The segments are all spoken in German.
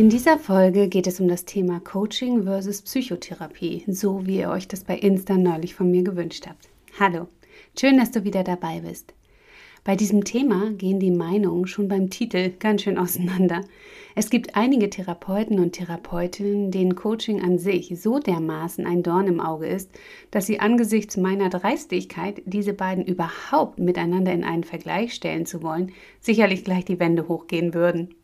In dieser Folge geht es um das Thema Coaching versus Psychotherapie, so wie ihr euch das bei Insta neulich von mir gewünscht habt. Hallo, schön, dass du wieder dabei bist. Bei diesem Thema gehen die Meinungen schon beim Titel ganz schön auseinander. Es gibt einige Therapeuten und Therapeutinnen, denen Coaching an sich so dermaßen ein Dorn im Auge ist, dass sie angesichts meiner Dreistigkeit, diese beiden überhaupt miteinander in einen Vergleich stellen zu wollen, sicherlich gleich die Wände hochgehen würden.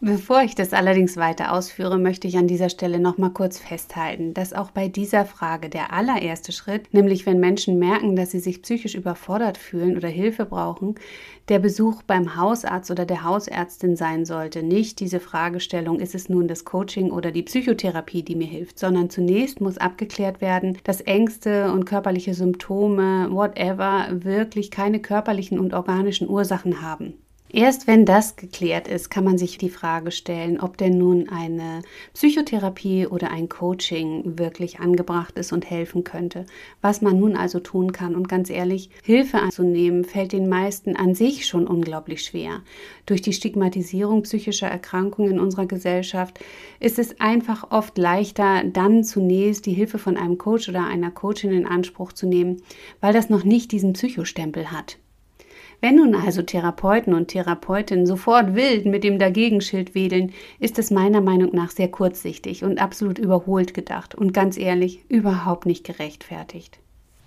Bevor ich das allerdings weiter ausführe, möchte ich an dieser Stelle noch mal kurz festhalten, dass auch bei dieser Frage der allererste Schritt, nämlich wenn Menschen merken, dass sie sich psychisch überfordert fühlen oder Hilfe brauchen, der Besuch beim Hausarzt oder der Hausärztin sein sollte. Nicht diese Fragestellung, ist es nun das Coaching oder die Psychotherapie, die mir hilft, sondern zunächst muss abgeklärt werden, dass Ängste und körperliche Symptome, whatever, wirklich keine körperlichen und organischen Ursachen haben. Erst wenn das geklärt ist, kann man sich die Frage stellen, ob denn nun eine Psychotherapie oder ein Coaching wirklich angebracht ist und helfen könnte. Was man nun also tun kann. Und ganz ehrlich, Hilfe anzunehmen fällt den meisten an sich schon unglaublich schwer. Durch die Stigmatisierung psychischer Erkrankungen in unserer Gesellschaft ist es einfach oft leichter, dann zunächst die Hilfe von einem Coach oder einer Coachin in Anspruch zu nehmen, weil das noch nicht diesen Psychostempel hat. Wenn nun also Therapeuten und Therapeutinnen sofort wild mit dem Dagegenschild wedeln, ist es meiner Meinung nach sehr kurzsichtig und absolut überholt gedacht und ganz ehrlich überhaupt nicht gerechtfertigt.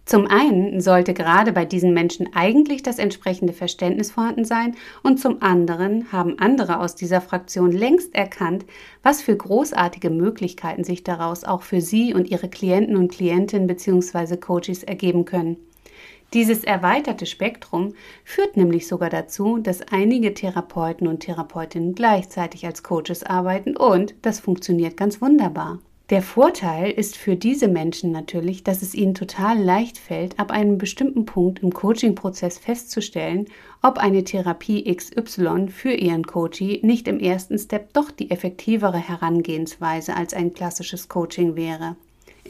Zum einen sollte gerade bei diesen Menschen eigentlich das entsprechende Verständnis vorhanden sein und zum anderen haben andere aus dieser Fraktion längst erkannt, was für großartige Möglichkeiten sich daraus auch für sie und ihre Klienten und Klientinnen bzw. Coaches ergeben können. Dieses erweiterte Spektrum führt nämlich sogar dazu, dass einige Therapeuten und Therapeutinnen gleichzeitig als Coaches arbeiten und das funktioniert ganz wunderbar. Der Vorteil ist für diese Menschen natürlich, dass es ihnen total leicht fällt, ab einem bestimmten Punkt im Coaching-Prozess festzustellen, ob eine Therapie XY für ihren Coachee nicht im ersten Step doch die effektivere Herangehensweise als ein klassisches Coaching wäre.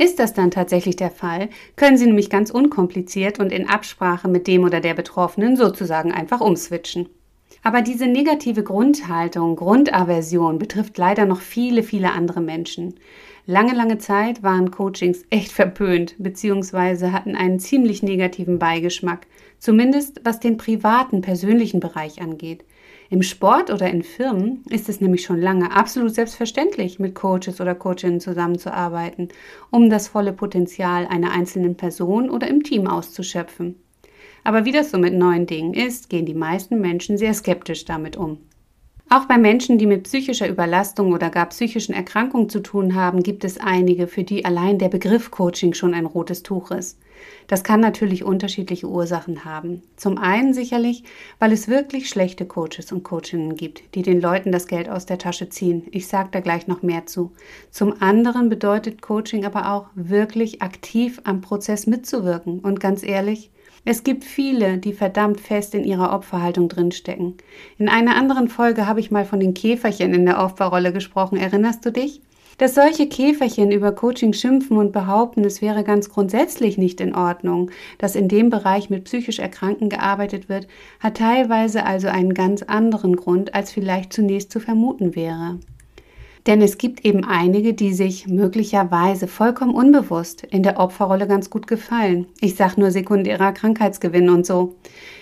Ist das dann tatsächlich der Fall, können Sie nämlich ganz unkompliziert und in Absprache mit dem oder der Betroffenen sozusagen einfach umswitchen. Aber diese negative Grundhaltung, Grundaversion betrifft leider noch viele, viele andere Menschen. Lange, lange Zeit waren Coachings echt verpönt bzw. hatten einen ziemlich negativen Beigeschmack, zumindest was den privaten, persönlichen Bereich angeht. Im Sport oder in Firmen ist es nämlich schon lange absolut selbstverständlich, mit Coaches oder Coachinnen zusammenzuarbeiten, um das volle Potenzial einer einzelnen Person oder im Team auszuschöpfen. Aber wie das so mit neuen Dingen ist, gehen die meisten Menschen sehr skeptisch damit um. Auch bei Menschen, die mit psychischer Überlastung oder gar psychischen Erkrankungen zu tun haben, gibt es einige, für die allein der Begriff Coaching schon ein rotes Tuch ist. Das kann natürlich unterschiedliche Ursachen haben. Zum einen sicherlich, weil es wirklich schlechte Coaches und Coachinnen gibt, die den Leuten das Geld aus der Tasche ziehen. Ich sage da gleich noch mehr zu. Zum anderen bedeutet Coaching aber auch wirklich aktiv am Prozess mitzuwirken. Und ganz ehrlich, es gibt viele, die verdammt fest in ihrer Opferhaltung drinstecken. In einer anderen Folge habe ich mal von den Käferchen in der Opferrolle gesprochen. Erinnerst du dich? Dass solche Käferchen über Coaching schimpfen und behaupten, es wäre ganz grundsätzlich nicht in Ordnung, dass in dem Bereich mit psychisch Erkrankten gearbeitet wird, hat teilweise also einen ganz anderen Grund, als vielleicht zunächst zu vermuten wäre. Denn es gibt eben einige, die sich möglicherweise vollkommen unbewusst in der Opferrolle ganz gut gefallen. Ich sage nur sekundärer Krankheitsgewinn und so.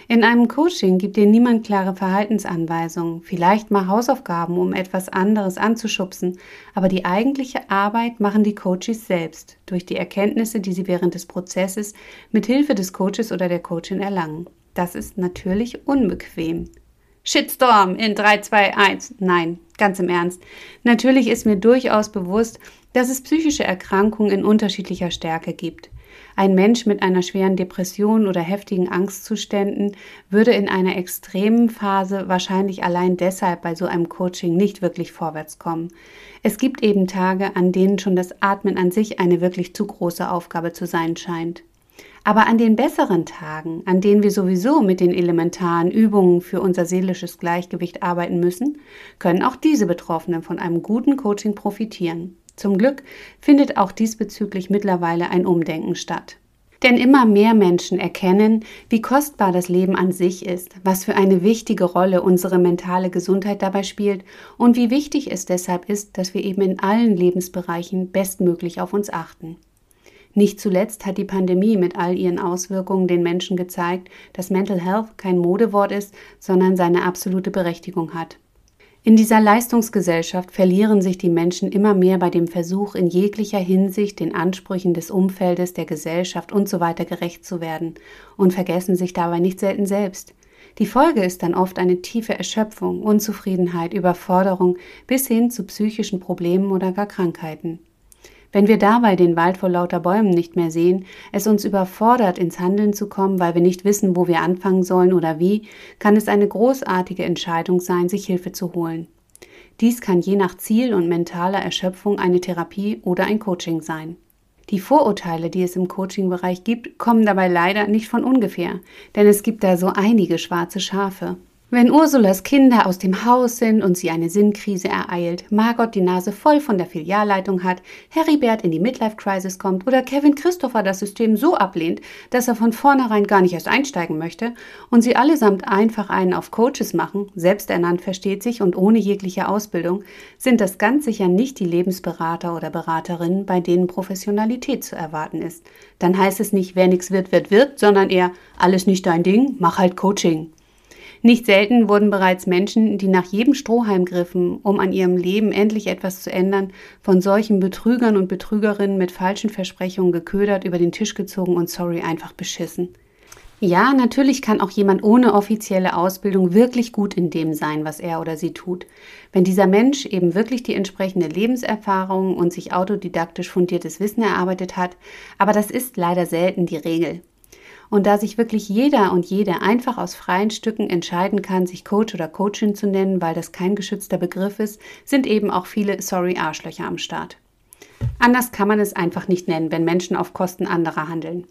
In einem Coaching gibt dir niemand klare Verhaltensanweisungen, vielleicht mal Hausaufgaben, um etwas anderes anzuschubsen, aber die eigentliche Arbeit machen die Coaches selbst durch die Erkenntnisse, die sie während des Prozesses mit Hilfe des Coaches oder der Coachin erlangen. Das ist natürlich unbequem. Shitstorm in 3, 2, 1. Nein, ganz im Ernst. Natürlich ist mir durchaus bewusst, dass es psychische Erkrankungen in unterschiedlicher Stärke gibt. Ein Mensch mit einer schweren Depression oder heftigen Angstzuständen würde in einer extremen Phase wahrscheinlich allein deshalb bei so einem Coaching nicht wirklich vorwärts kommen. Es gibt eben Tage, an denen schon das Atmen an sich eine wirklich zu große Aufgabe zu sein scheint. Aber an den besseren Tagen, an denen wir sowieso mit den elementaren Übungen für unser seelisches Gleichgewicht arbeiten müssen, können auch diese Betroffenen von einem guten Coaching profitieren. Zum Glück findet auch diesbezüglich mittlerweile ein Umdenken statt. Denn immer mehr Menschen erkennen, wie kostbar das Leben an sich ist, was für eine wichtige Rolle unsere mentale Gesundheit dabei spielt und wie wichtig es deshalb ist, dass wir eben in allen Lebensbereichen bestmöglich auf uns achten. Nicht zuletzt hat die Pandemie mit all ihren Auswirkungen den Menschen gezeigt, dass Mental Health kein Modewort ist, sondern seine absolute Berechtigung hat. In dieser Leistungsgesellschaft verlieren sich die Menschen immer mehr bei dem Versuch, in jeglicher Hinsicht den Ansprüchen des Umfeldes, der Gesellschaft usw. So gerecht zu werden und vergessen sich dabei nicht selten selbst. Die Folge ist dann oft eine tiefe Erschöpfung, Unzufriedenheit, Überforderung bis hin zu psychischen Problemen oder gar Krankheiten. Wenn wir dabei den Wald vor lauter Bäumen nicht mehr sehen, es uns überfordert, ins Handeln zu kommen, weil wir nicht wissen, wo wir anfangen sollen oder wie, kann es eine großartige Entscheidung sein, sich Hilfe zu holen. Dies kann je nach Ziel und mentaler Erschöpfung eine Therapie oder ein Coaching sein. Die Vorurteile, die es im Coaching-Bereich gibt, kommen dabei leider nicht von ungefähr, denn es gibt da so einige schwarze Schafe. Wenn Ursulas Kinder aus dem Haus sind und sie eine Sinnkrise ereilt, Margot die Nase voll von der Filialleitung hat, Heribert in die Midlife-Crisis kommt oder Kevin Christopher das System so ablehnt, dass er von vornherein gar nicht erst einsteigen möchte und sie allesamt einfach einen auf Coaches machen, selbsternannt versteht sich und ohne jegliche Ausbildung, sind das ganz sicher nicht die Lebensberater oder Beraterinnen, bei denen Professionalität zu erwarten ist. Dann heißt es nicht, wer nichts wird, wird, wird, sondern eher alles nicht dein Ding, mach halt Coaching. Nicht selten wurden bereits Menschen, die nach jedem Strohhalm griffen, um an ihrem Leben endlich etwas zu ändern, von solchen Betrügern und Betrügerinnen mit falschen Versprechungen geködert, über den Tisch gezogen und sorry einfach beschissen. Ja, natürlich kann auch jemand ohne offizielle Ausbildung wirklich gut in dem sein, was er oder sie tut. Wenn dieser Mensch eben wirklich die entsprechende Lebenserfahrung und sich autodidaktisch fundiertes Wissen erarbeitet hat, aber das ist leider selten die Regel. Und da sich wirklich jeder und jede einfach aus freien Stücken entscheiden kann, sich Coach oder Coachin zu nennen, weil das kein geschützter Begriff ist, sind eben auch viele sorry Arschlöcher am Start. Anders kann man es einfach nicht nennen, wenn Menschen auf Kosten anderer handeln.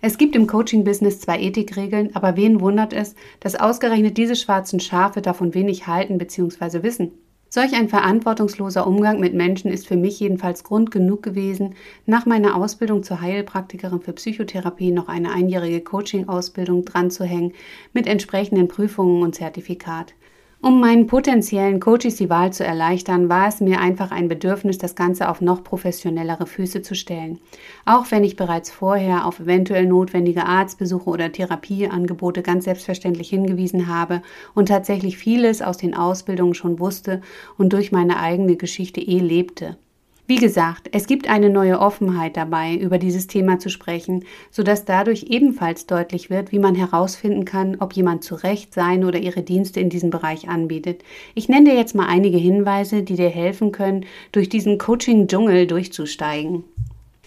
Es gibt im Coaching-Business zwei Ethikregeln, aber wen wundert es, dass ausgerechnet diese schwarzen Schafe davon wenig halten bzw. wissen? Solch ein verantwortungsloser Umgang mit Menschen ist für mich jedenfalls Grund genug gewesen, nach meiner Ausbildung zur Heilpraktikerin für Psychotherapie noch eine einjährige Coaching-Ausbildung dran zu hängen mit entsprechenden Prüfungen und Zertifikat. Um meinen potenziellen Coaches die Wahl zu erleichtern, war es mir einfach ein Bedürfnis, das Ganze auf noch professionellere Füße zu stellen. Auch wenn ich bereits vorher auf eventuell notwendige Arztbesuche oder Therapieangebote ganz selbstverständlich hingewiesen habe und tatsächlich vieles aus den Ausbildungen schon wusste und durch meine eigene Geschichte eh lebte. Wie gesagt, es gibt eine neue Offenheit dabei, über dieses Thema zu sprechen, sodass dadurch ebenfalls deutlich wird, wie man herausfinden kann, ob jemand zu Recht seine oder ihre Dienste in diesem Bereich anbietet. Ich nenne dir jetzt mal einige Hinweise, die dir helfen können, durch diesen Coaching-Dschungel durchzusteigen.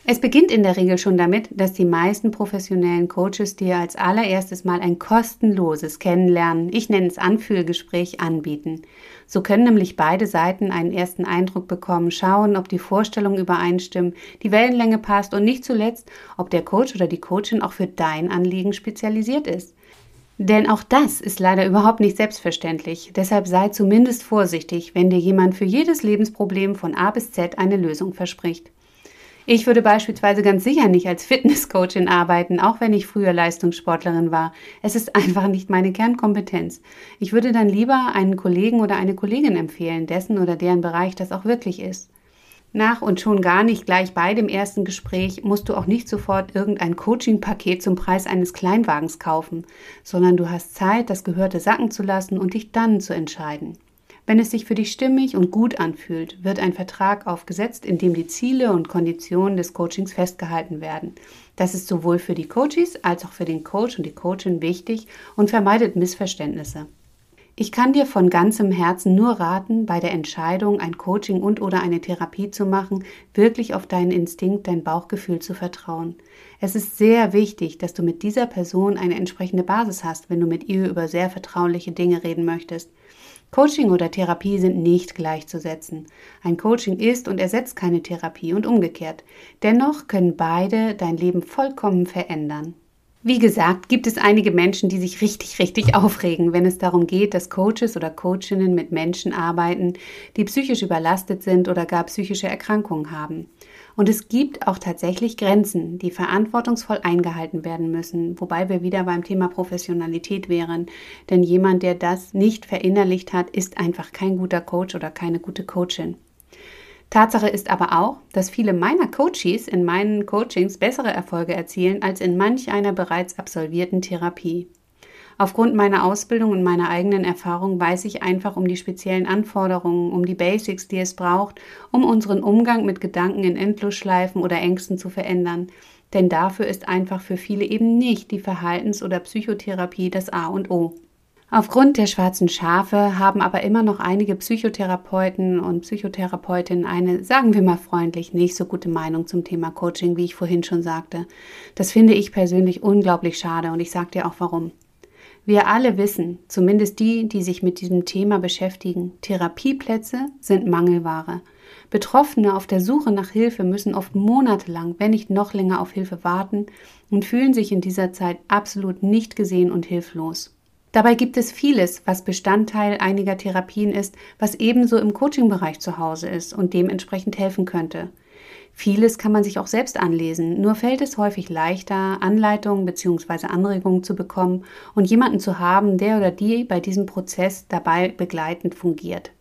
Es beginnt in der Regel schon damit, dass die meisten professionellen Coaches dir als allererstes mal ein kostenloses Kennenlernen, ich nenne es Anfühlgespräch, anbieten. So können nämlich beide Seiten einen ersten Eindruck bekommen, schauen, ob die Vorstellungen übereinstimmen, die Wellenlänge passt und nicht zuletzt, ob der Coach oder die Coachin auch für dein Anliegen spezialisiert ist. Denn auch das ist leider überhaupt nicht selbstverständlich. Deshalb sei zumindest vorsichtig, wenn dir jemand für jedes Lebensproblem von A bis Z eine Lösung verspricht. Ich würde beispielsweise ganz sicher nicht als Fitnesscoachin arbeiten, auch wenn ich früher Leistungssportlerin war. Es ist einfach nicht meine Kernkompetenz. Ich würde dann lieber einen Kollegen oder eine Kollegin empfehlen, dessen oder deren Bereich das auch wirklich ist. Nach und schon gar nicht gleich bei dem ersten Gespräch musst du auch nicht sofort irgendein Coaching-Paket zum Preis eines Kleinwagens kaufen, sondern du hast Zeit, das Gehörte sacken zu lassen und dich dann zu entscheiden. Wenn es sich für dich stimmig und gut anfühlt, wird ein Vertrag aufgesetzt, in dem die Ziele und Konditionen des Coachings festgehalten werden. Das ist sowohl für die Coaches als auch für den Coach und die Coachin wichtig und vermeidet Missverständnisse. Ich kann dir von ganzem Herzen nur raten, bei der Entscheidung, ein Coaching und oder eine Therapie zu machen, wirklich auf deinen Instinkt, dein Bauchgefühl zu vertrauen. Es ist sehr wichtig, dass du mit dieser Person eine entsprechende Basis hast, wenn du mit ihr über sehr vertrauliche Dinge reden möchtest. Coaching oder Therapie sind nicht gleichzusetzen. Ein Coaching ist und ersetzt keine Therapie und umgekehrt. Dennoch können beide dein Leben vollkommen verändern. Wie gesagt, gibt es einige Menschen, die sich richtig, richtig aufregen, wenn es darum geht, dass Coaches oder Coachinnen mit Menschen arbeiten, die psychisch überlastet sind oder gar psychische Erkrankungen haben. Und es gibt auch tatsächlich Grenzen, die verantwortungsvoll eingehalten werden müssen, wobei wir wieder beim Thema Professionalität wären. Denn jemand, der das nicht verinnerlicht hat, ist einfach kein guter Coach oder keine gute Coachin. Tatsache ist aber auch, dass viele meiner Coaches in meinen Coachings bessere Erfolge erzielen als in manch einer bereits absolvierten Therapie. Aufgrund meiner Ausbildung und meiner eigenen Erfahrung weiß ich einfach um die speziellen Anforderungen, um die Basics, die es braucht, um unseren Umgang mit Gedanken in Endlosschleifen oder Ängsten zu verändern. Denn dafür ist einfach für viele eben nicht die Verhaltens- oder Psychotherapie das A und O. Aufgrund der schwarzen Schafe haben aber immer noch einige Psychotherapeuten und Psychotherapeutinnen eine, sagen wir mal freundlich, nicht so gute Meinung zum Thema Coaching, wie ich vorhin schon sagte. Das finde ich persönlich unglaublich schade und ich sage dir auch warum. Wir alle wissen, zumindest die, die sich mit diesem Thema beschäftigen, Therapieplätze sind Mangelware. Betroffene auf der Suche nach Hilfe müssen oft monatelang, wenn nicht noch länger auf Hilfe warten und fühlen sich in dieser Zeit absolut nicht gesehen und hilflos. Dabei gibt es vieles, was Bestandteil einiger Therapien ist, was ebenso im Coaching-Bereich zu Hause ist und dementsprechend helfen könnte. Vieles kann man sich auch selbst anlesen, nur fällt es häufig leichter, Anleitungen bzw. Anregungen zu bekommen und jemanden zu haben, der oder die bei diesem Prozess dabei begleitend fungiert.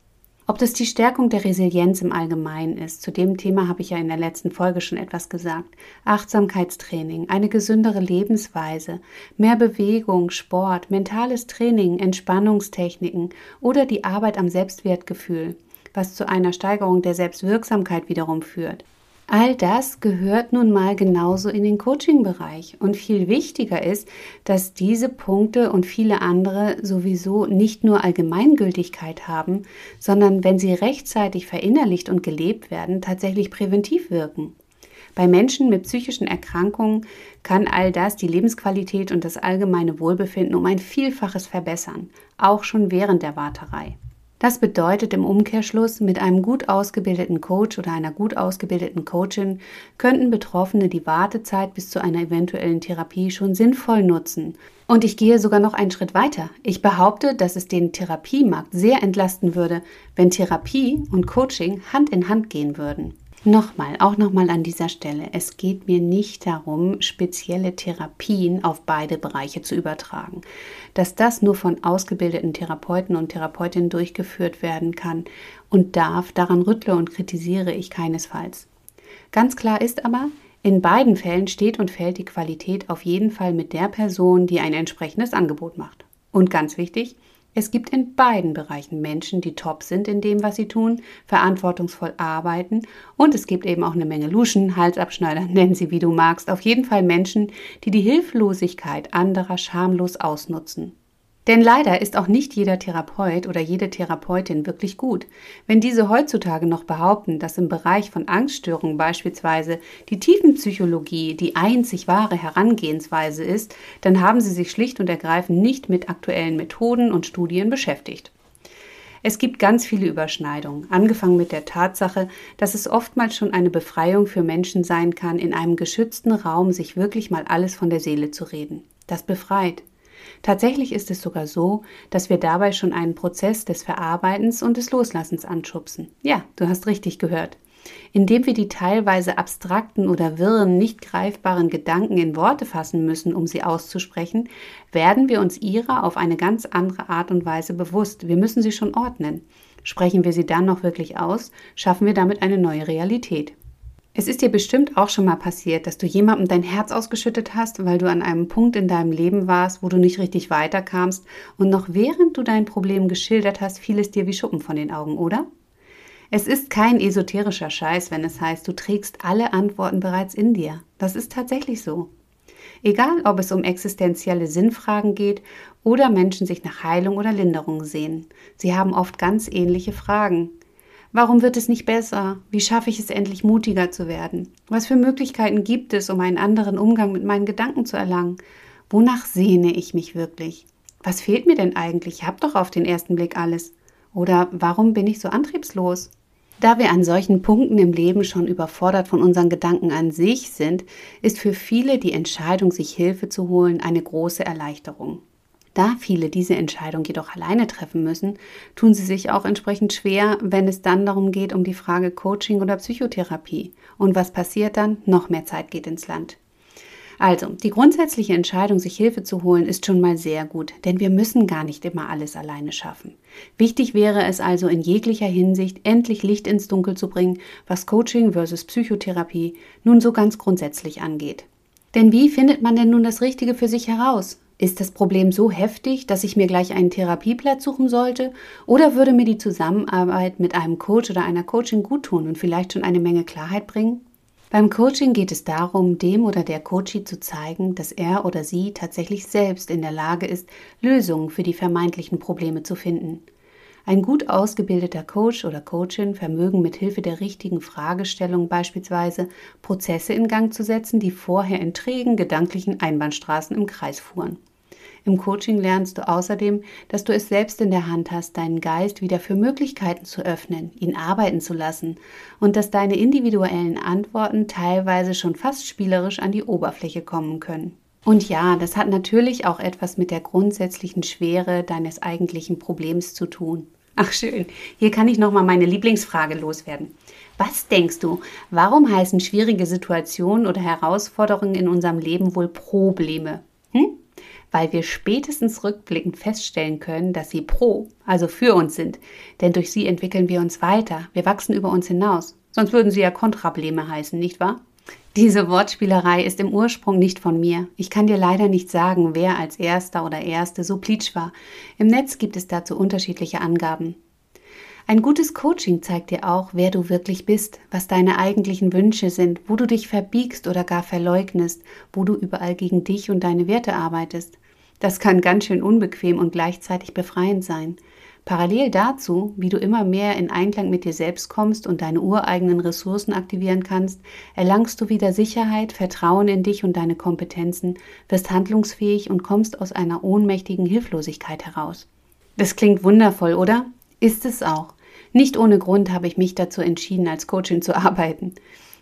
Ob das die Stärkung der Resilienz im Allgemeinen ist, zu dem Thema habe ich ja in der letzten Folge schon etwas gesagt. Achtsamkeitstraining, eine gesündere Lebensweise, mehr Bewegung, Sport, mentales Training, Entspannungstechniken oder die Arbeit am Selbstwertgefühl, was zu einer Steigerung der Selbstwirksamkeit wiederum führt. All das gehört nun mal genauso in den Coaching-Bereich. Und viel wichtiger ist, dass diese Punkte und viele andere sowieso nicht nur Allgemeingültigkeit haben, sondern wenn sie rechtzeitig verinnerlicht und gelebt werden, tatsächlich präventiv wirken. Bei Menschen mit psychischen Erkrankungen kann all das die Lebensqualität und das allgemeine Wohlbefinden um ein Vielfaches verbessern, auch schon während der Warterei. Das bedeutet im Umkehrschluss, mit einem gut ausgebildeten Coach oder einer gut ausgebildeten Coachin könnten Betroffene die Wartezeit bis zu einer eventuellen Therapie schon sinnvoll nutzen. Und ich gehe sogar noch einen Schritt weiter. Ich behaupte, dass es den Therapiemarkt sehr entlasten würde, wenn Therapie und Coaching Hand in Hand gehen würden. Nochmal, auch nochmal an dieser Stelle, es geht mir nicht darum, spezielle Therapien auf beide Bereiche zu übertragen. Dass das nur von ausgebildeten Therapeuten und Therapeutinnen durchgeführt werden kann und darf, daran rüttle und kritisiere ich keinesfalls. Ganz klar ist aber, in beiden Fällen steht und fällt die Qualität auf jeden Fall mit der Person, die ein entsprechendes Angebot macht. Und ganz wichtig, es gibt in beiden Bereichen Menschen, die top sind in dem, was sie tun, verantwortungsvoll arbeiten und es gibt eben auch eine Menge Luschen, Halsabschneider, nennen sie wie du magst, auf jeden Fall Menschen, die die Hilflosigkeit anderer schamlos ausnutzen. Denn leider ist auch nicht jeder Therapeut oder jede Therapeutin wirklich gut. Wenn diese heutzutage noch behaupten, dass im Bereich von Angststörungen beispielsweise die Tiefenpsychologie die einzig wahre Herangehensweise ist, dann haben sie sich schlicht und ergreifend nicht mit aktuellen Methoden und Studien beschäftigt. Es gibt ganz viele Überschneidungen, angefangen mit der Tatsache, dass es oftmals schon eine Befreiung für Menschen sein kann, in einem geschützten Raum sich wirklich mal alles von der Seele zu reden. Das befreit. Tatsächlich ist es sogar so, dass wir dabei schon einen Prozess des Verarbeitens und des Loslassens anschubsen. Ja, du hast richtig gehört. Indem wir die teilweise abstrakten oder wirren, nicht greifbaren Gedanken in Worte fassen müssen, um sie auszusprechen, werden wir uns ihrer auf eine ganz andere Art und Weise bewusst. Wir müssen sie schon ordnen. Sprechen wir sie dann noch wirklich aus, schaffen wir damit eine neue Realität. Es ist dir bestimmt auch schon mal passiert, dass du jemandem dein Herz ausgeschüttet hast, weil du an einem Punkt in deinem Leben warst, wo du nicht richtig weiterkamst und noch während du dein Problem geschildert hast, fiel es dir wie Schuppen von den Augen, oder? Es ist kein esoterischer Scheiß, wenn es heißt, du trägst alle Antworten bereits in dir. Das ist tatsächlich so. Egal, ob es um existenzielle Sinnfragen geht oder Menschen sich nach Heilung oder Linderung sehen. Sie haben oft ganz ähnliche Fragen. Warum wird es nicht besser? Wie schaffe ich es endlich mutiger zu werden? Was für Möglichkeiten gibt es, um einen anderen Umgang mit meinen Gedanken zu erlangen? Wonach sehne ich mich wirklich? Was fehlt mir denn eigentlich? Ich habe doch auf den ersten Blick alles. Oder warum bin ich so antriebslos? Da wir an solchen Punkten im Leben schon überfordert von unseren Gedanken an sich sind, ist für viele die Entscheidung, sich Hilfe zu holen, eine große Erleichterung. Da viele diese Entscheidung jedoch alleine treffen müssen, tun sie sich auch entsprechend schwer, wenn es dann darum geht, um die Frage Coaching oder Psychotherapie. Und was passiert dann? Noch mehr Zeit geht ins Land. Also, die grundsätzliche Entscheidung, sich Hilfe zu holen, ist schon mal sehr gut, denn wir müssen gar nicht immer alles alleine schaffen. Wichtig wäre es also in jeglicher Hinsicht, endlich Licht ins Dunkel zu bringen, was Coaching versus Psychotherapie nun so ganz grundsätzlich angeht. Denn wie findet man denn nun das Richtige für sich heraus? Ist das Problem so heftig, dass ich mir gleich einen Therapieplatz suchen sollte? Oder würde mir die Zusammenarbeit mit einem Coach oder einer Coaching guttun und vielleicht schon eine Menge Klarheit bringen? Beim Coaching geht es darum, dem oder der Coachie zu zeigen, dass er oder sie tatsächlich selbst in der Lage ist, Lösungen für die vermeintlichen Probleme zu finden. Ein gut ausgebildeter Coach oder Coachin vermögen mit Hilfe der richtigen Fragestellung beispielsweise Prozesse in Gang zu setzen, die vorher in trägen gedanklichen Einbahnstraßen im Kreis fuhren. Im Coaching lernst du außerdem, dass du es selbst in der Hand hast, deinen Geist wieder für Möglichkeiten zu öffnen, ihn arbeiten zu lassen und dass deine individuellen Antworten teilweise schon fast spielerisch an die Oberfläche kommen können. Und ja, das hat natürlich auch etwas mit der grundsätzlichen Schwere deines eigentlichen Problems zu tun. Ach schön, hier kann ich nochmal meine Lieblingsfrage loswerden. Was denkst du, warum heißen schwierige Situationen oder Herausforderungen in unserem Leben wohl Probleme? Hm? Weil wir spätestens rückblickend feststellen können, dass sie pro, also für uns sind. Denn durch sie entwickeln wir uns weiter, wir wachsen über uns hinaus. Sonst würden sie ja Kontrableme heißen, nicht wahr? Diese Wortspielerei ist im Ursprung nicht von mir. Ich kann dir leider nicht sagen, wer als erster oder erste so plitsch war. Im Netz gibt es dazu unterschiedliche Angaben. Ein gutes Coaching zeigt dir auch, wer du wirklich bist, was deine eigentlichen Wünsche sind, wo du dich verbiegst oder gar verleugnest, wo du überall gegen dich und deine Werte arbeitest. Das kann ganz schön unbequem und gleichzeitig befreiend sein. Parallel dazu, wie du immer mehr in Einklang mit dir selbst kommst und deine ureigenen Ressourcen aktivieren kannst, erlangst du wieder Sicherheit, Vertrauen in dich und deine Kompetenzen, wirst handlungsfähig und kommst aus einer ohnmächtigen Hilflosigkeit heraus. Das klingt wundervoll, oder? Ist es auch. Nicht ohne Grund habe ich mich dazu entschieden, als Coachin zu arbeiten.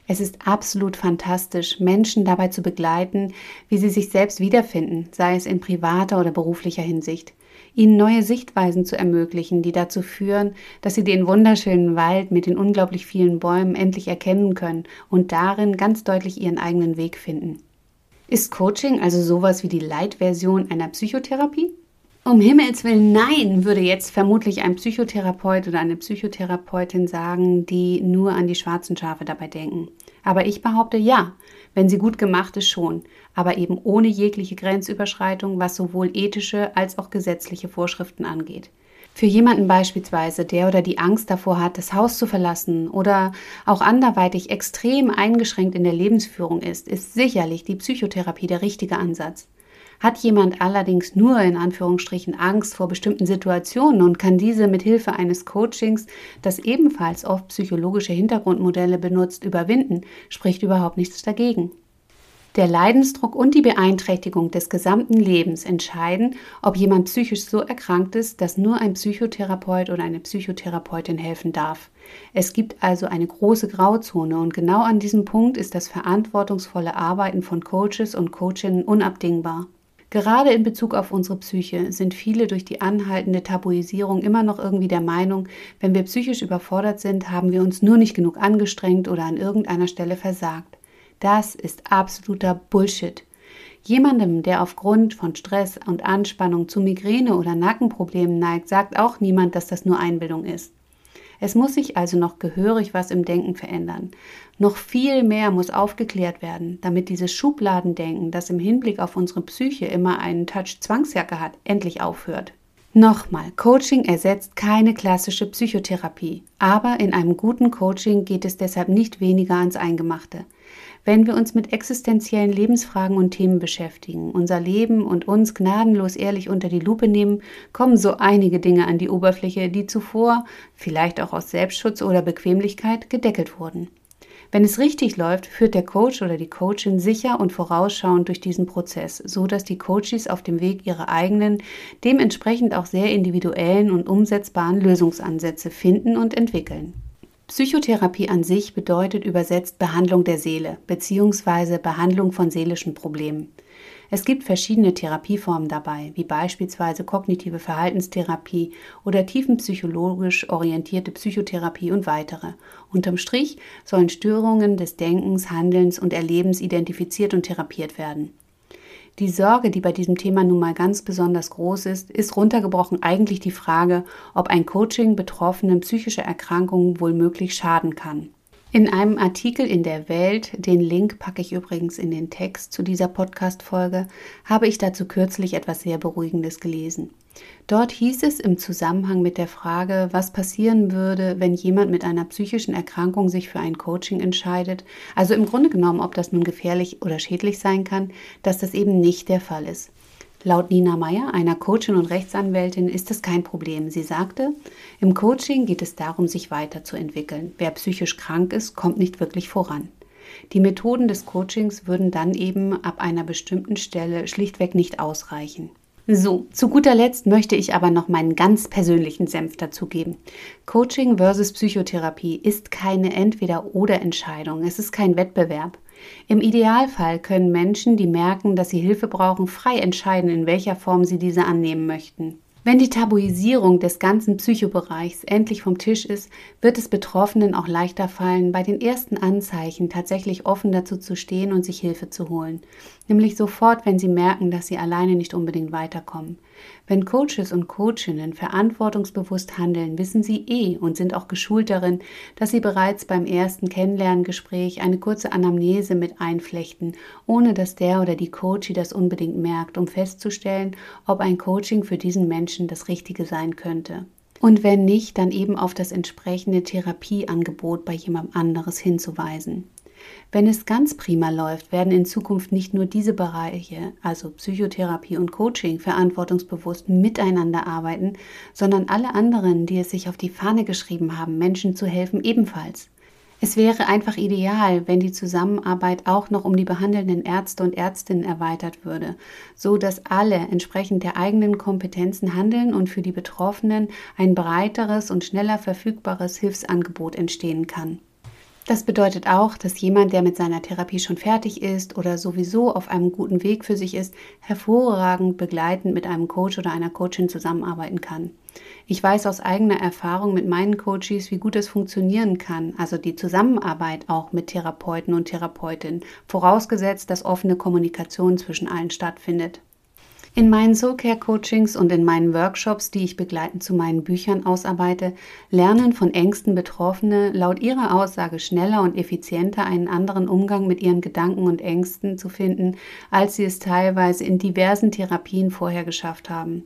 Es ist absolut fantastisch, Menschen dabei zu begleiten, wie sie sich selbst wiederfinden, sei es in privater oder beruflicher Hinsicht ihnen neue Sichtweisen zu ermöglichen, die dazu führen, dass sie den wunderschönen Wald mit den unglaublich vielen Bäumen endlich erkennen können und darin ganz deutlich ihren eigenen Weg finden. Ist Coaching also sowas wie die Leitversion einer Psychotherapie? Um Himmels Willen, nein, würde jetzt vermutlich ein Psychotherapeut oder eine Psychotherapeutin sagen, die nur an die schwarzen Schafe dabei denken. Aber ich behaupte ja, wenn sie gut gemacht ist schon, aber eben ohne jegliche Grenzüberschreitung, was sowohl ethische als auch gesetzliche Vorschriften angeht. Für jemanden beispielsweise, der oder die Angst davor hat, das Haus zu verlassen oder auch anderweitig extrem eingeschränkt in der Lebensführung ist, ist sicherlich die Psychotherapie der richtige Ansatz. Hat jemand allerdings nur in Anführungsstrichen Angst vor bestimmten Situationen und kann diese mit Hilfe eines Coachings, das ebenfalls oft psychologische Hintergrundmodelle benutzt, überwinden, spricht überhaupt nichts dagegen. Der Leidensdruck und die Beeinträchtigung des gesamten Lebens entscheiden, ob jemand psychisch so erkrankt ist, dass nur ein Psychotherapeut oder eine Psychotherapeutin helfen darf. Es gibt also eine große Grauzone und genau an diesem Punkt ist das verantwortungsvolle Arbeiten von Coaches und Coachinnen unabdingbar. Gerade in Bezug auf unsere Psyche sind viele durch die anhaltende Tabuisierung immer noch irgendwie der Meinung, wenn wir psychisch überfordert sind, haben wir uns nur nicht genug angestrengt oder an irgendeiner Stelle versagt. Das ist absoluter Bullshit. Jemandem, der aufgrund von Stress und Anspannung zu Migräne oder Nackenproblemen neigt, sagt auch niemand, dass das nur Einbildung ist. Es muss sich also noch gehörig was im Denken verändern. Noch viel mehr muss aufgeklärt werden, damit dieses Schubladendenken, das im Hinblick auf unsere Psyche immer einen Touch Zwangsjacke hat, endlich aufhört. Nochmal, Coaching ersetzt keine klassische Psychotherapie, aber in einem guten Coaching geht es deshalb nicht weniger ans Eingemachte. Wenn wir uns mit existenziellen Lebensfragen und Themen beschäftigen, unser Leben und uns gnadenlos ehrlich unter die Lupe nehmen, kommen so einige Dinge an die Oberfläche, die zuvor, vielleicht auch aus Selbstschutz oder Bequemlichkeit, gedeckelt wurden. Wenn es richtig läuft, führt der Coach oder die Coachin sicher und vorausschauend durch diesen Prozess, so dass die Coaches auf dem Weg ihre eigenen, dementsprechend auch sehr individuellen und umsetzbaren Lösungsansätze finden und entwickeln. Psychotherapie an sich bedeutet übersetzt Behandlung der Seele bzw. Behandlung von seelischen Problemen. Es gibt verschiedene Therapieformen dabei, wie beispielsweise kognitive Verhaltenstherapie oder tiefenpsychologisch orientierte Psychotherapie und weitere. Unterm Strich sollen Störungen des Denkens, Handelns und Erlebens identifiziert und therapiert werden. Die Sorge, die bei diesem Thema nun mal ganz besonders groß ist, ist runtergebrochen eigentlich die Frage, ob ein Coaching Betroffenen psychischer Erkrankungen wohl möglich schaden kann. In einem Artikel in der Welt, den Link packe ich übrigens in den Text zu dieser Podcast-Folge, habe ich dazu kürzlich etwas sehr Beruhigendes gelesen. Dort hieß es im Zusammenhang mit der Frage, was passieren würde, wenn jemand mit einer psychischen Erkrankung sich für ein Coaching entscheidet, also im Grunde genommen, ob das nun gefährlich oder schädlich sein kann, dass das eben nicht der Fall ist. Laut Nina Meyer, einer Coachin und Rechtsanwältin, ist das kein Problem. Sie sagte, im Coaching geht es darum, sich weiterzuentwickeln. Wer psychisch krank ist, kommt nicht wirklich voran. Die Methoden des Coachings würden dann eben ab einer bestimmten Stelle schlichtweg nicht ausreichen. So, zu guter Letzt möchte ich aber noch meinen ganz persönlichen Senf dazugeben. Coaching versus Psychotherapie ist keine Entweder-oder-Entscheidung. Es ist kein Wettbewerb. Im Idealfall können Menschen, die merken, dass sie Hilfe brauchen, frei entscheiden, in welcher Form sie diese annehmen möchten. Wenn die Tabuisierung des ganzen Psychobereichs endlich vom Tisch ist, wird es Betroffenen auch leichter fallen, bei den ersten Anzeichen tatsächlich offen dazu zu stehen und sich Hilfe zu holen. Nämlich sofort, wenn sie merken, dass sie alleine nicht unbedingt weiterkommen. Wenn Coaches und Coachinnen verantwortungsbewusst handeln, wissen sie eh und sind auch geschult darin, dass sie bereits beim ersten Kennenlerngespräch eine kurze Anamnese mit einflechten, ohne dass der oder die Coachie das unbedingt merkt, um festzustellen, ob ein Coaching für diesen Menschen das Richtige sein könnte. Und wenn nicht, dann eben auf das entsprechende Therapieangebot bei jemand anderes hinzuweisen. Wenn es ganz prima läuft, werden in Zukunft nicht nur diese Bereiche, also Psychotherapie und Coaching, verantwortungsbewusst miteinander arbeiten, sondern alle anderen, die es sich auf die Fahne geschrieben haben, Menschen zu helfen, ebenfalls. Es wäre einfach ideal, wenn die Zusammenarbeit auch noch um die behandelnden Ärzte und Ärztinnen erweitert würde, so dass alle entsprechend der eigenen Kompetenzen handeln und für die Betroffenen ein breiteres und schneller verfügbares Hilfsangebot entstehen kann. Das bedeutet auch, dass jemand, der mit seiner Therapie schon fertig ist oder sowieso auf einem guten Weg für sich ist, hervorragend begleitend mit einem Coach oder einer Coachin zusammenarbeiten kann. Ich weiß aus eigener Erfahrung mit meinen Coaches, wie gut es funktionieren kann, also die Zusammenarbeit auch mit Therapeuten und Therapeutinnen, vorausgesetzt, dass offene Kommunikation zwischen allen stattfindet. In meinen Soulcare-Coachings und in meinen Workshops, die ich begleitend zu meinen Büchern ausarbeite, lernen von Ängsten Betroffene laut ihrer Aussage schneller und effizienter einen anderen Umgang mit ihren Gedanken und Ängsten zu finden, als sie es teilweise in diversen Therapien vorher geschafft haben.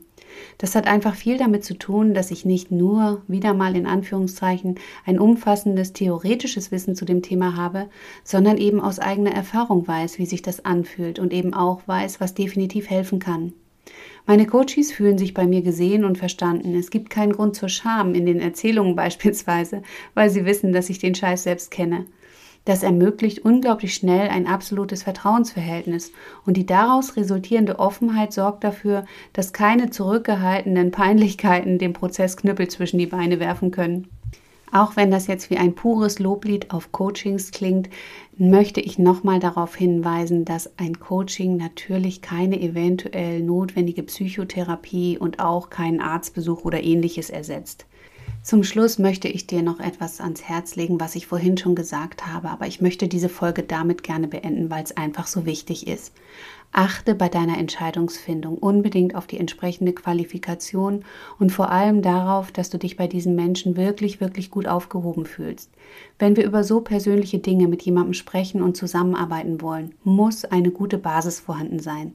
Das hat einfach viel damit zu tun, dass ich nicht nur, wieder mal in Anführungszeichen, ein umfassendes theoretisches Wissen zu dem Thema habe, sondern eben aus eigener Erfahrung weiß, wie sich das anfühlt und eben auch weiß, was definitiv helfen kann. Meine Coaches fühlen sich bei mir gesehen und verstanden. Es gibt keinen Grund zur Scham in den Erzählungen beispielsweise, weil sie wissen, dass ich den Scheiß selbst kenne. Das ermöglicht unglaublich schnell ein absolutes Vertrauensverhältnis und die daraus resultierende Offenheit sorgt dafür, dass keine zurückgehaltenen Peinlichkeiten dem Prozess Knüppel zwischen die Beine werfen können. Auch wenn das jetzt wie ein pures Loblied auf Coachings klingt, möchte ich nochmal darauf hinweisen, dass ein Coaching natürlich keine eventuell notwendige Psychotherapie und auch keinen Arztbesuch oder ähnliches ersetzt. Zum Schluss möchte ich dir noch etwas ans Herz legen, was ich vorhin schon gesagt habe, aber ich möchte diese Folge damit gerne beenden, weil es einfach so wichtig ist. Achte bei deiner Entscheidungsfindung unbedingt auf die entsprechende Qualifikation und vor allem darauf, dass du dich bei diesen Menschen wirklich, wirklich gut aufgehoben fühlst. Wenn wir über so persönliche Dinge mit jemandem sprechen und zusammenarbeiten wollen, muss eine gute Basis vorhanden sein.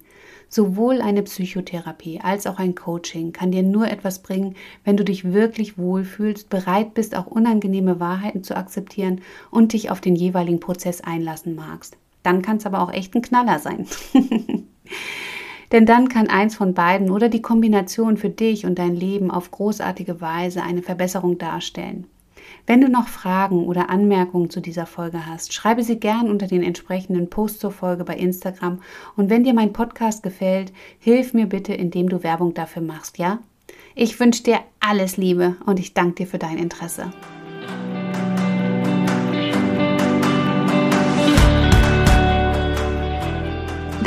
Sowohl eine Psychotherapie als auch ein Coaching kann dir nur etwas bringen, wenn du dich wirklich wohlfühlst, bereit bist, auch unangenehme Wahrheiten zu akzeptieren und dich auf den jeweiligen Prozess einlassen magst. Dann kann es aber auch echt ein Knaller sein. Denn dann kann eins von beiden oder die Kombination für dich und dein Leben auf großartige Weise eine Verbesserung darstellen. Wenn du noch Fragen oder Anmerkungen zu dieser Folge hast, schreibe sie gern unter den entsprechenden Post zur Folge bei Instagram. Und wenn dir mein Podcast gefällt, hilf mir bitte, indem du Werbung dafür machst, ja? Ich wünsche dir alles Liebe und ich danke dir für dein Interesse.